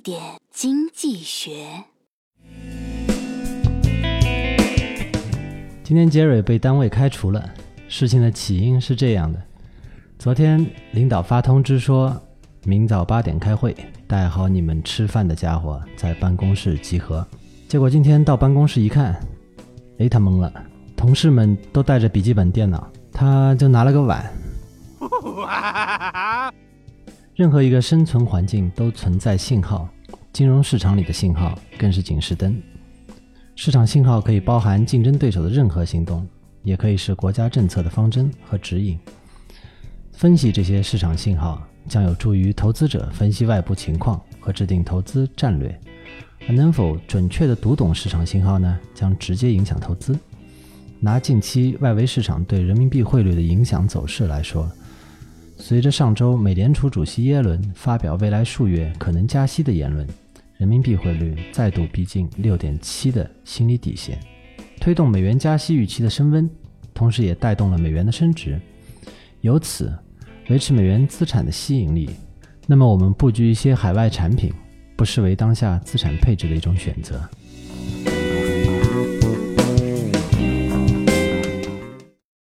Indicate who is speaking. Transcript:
Speaker 1: 点经济学。
Speaker 2: 今天杰瑞被单位开除了，事情的起因是这样的：昨天领导发通知说，明早八点开会，带好你们吃饭的家伙在办公室集合。结果今天到办公室一看，哎，他懵了，同事们都带着笔记本电脑，他就拿了个碗。任何一个生存环境都存在信号，金融市场里的信号更是警示灯。市场信号可以包含竞争对手的任何行动，也可以是国家政策的方针和指引。分析这些市场信号将有助于投资者分析外部情况和制定投资战略，而能否准确地读懂市场信号呢？将直接影响投资。拿近期外围市场对人民币汇率的影响走势来说，随着上周美联储主席耶伦发表未来数月可能加息的言论。人民币汇率再度逼近六点七的心理底线，推动美元加息预期的升温，同时也带动了美元的升值，由此维持美元资产的吸引力。那么，我们布局一些海外产品，不失为当下资产配置的一种选择。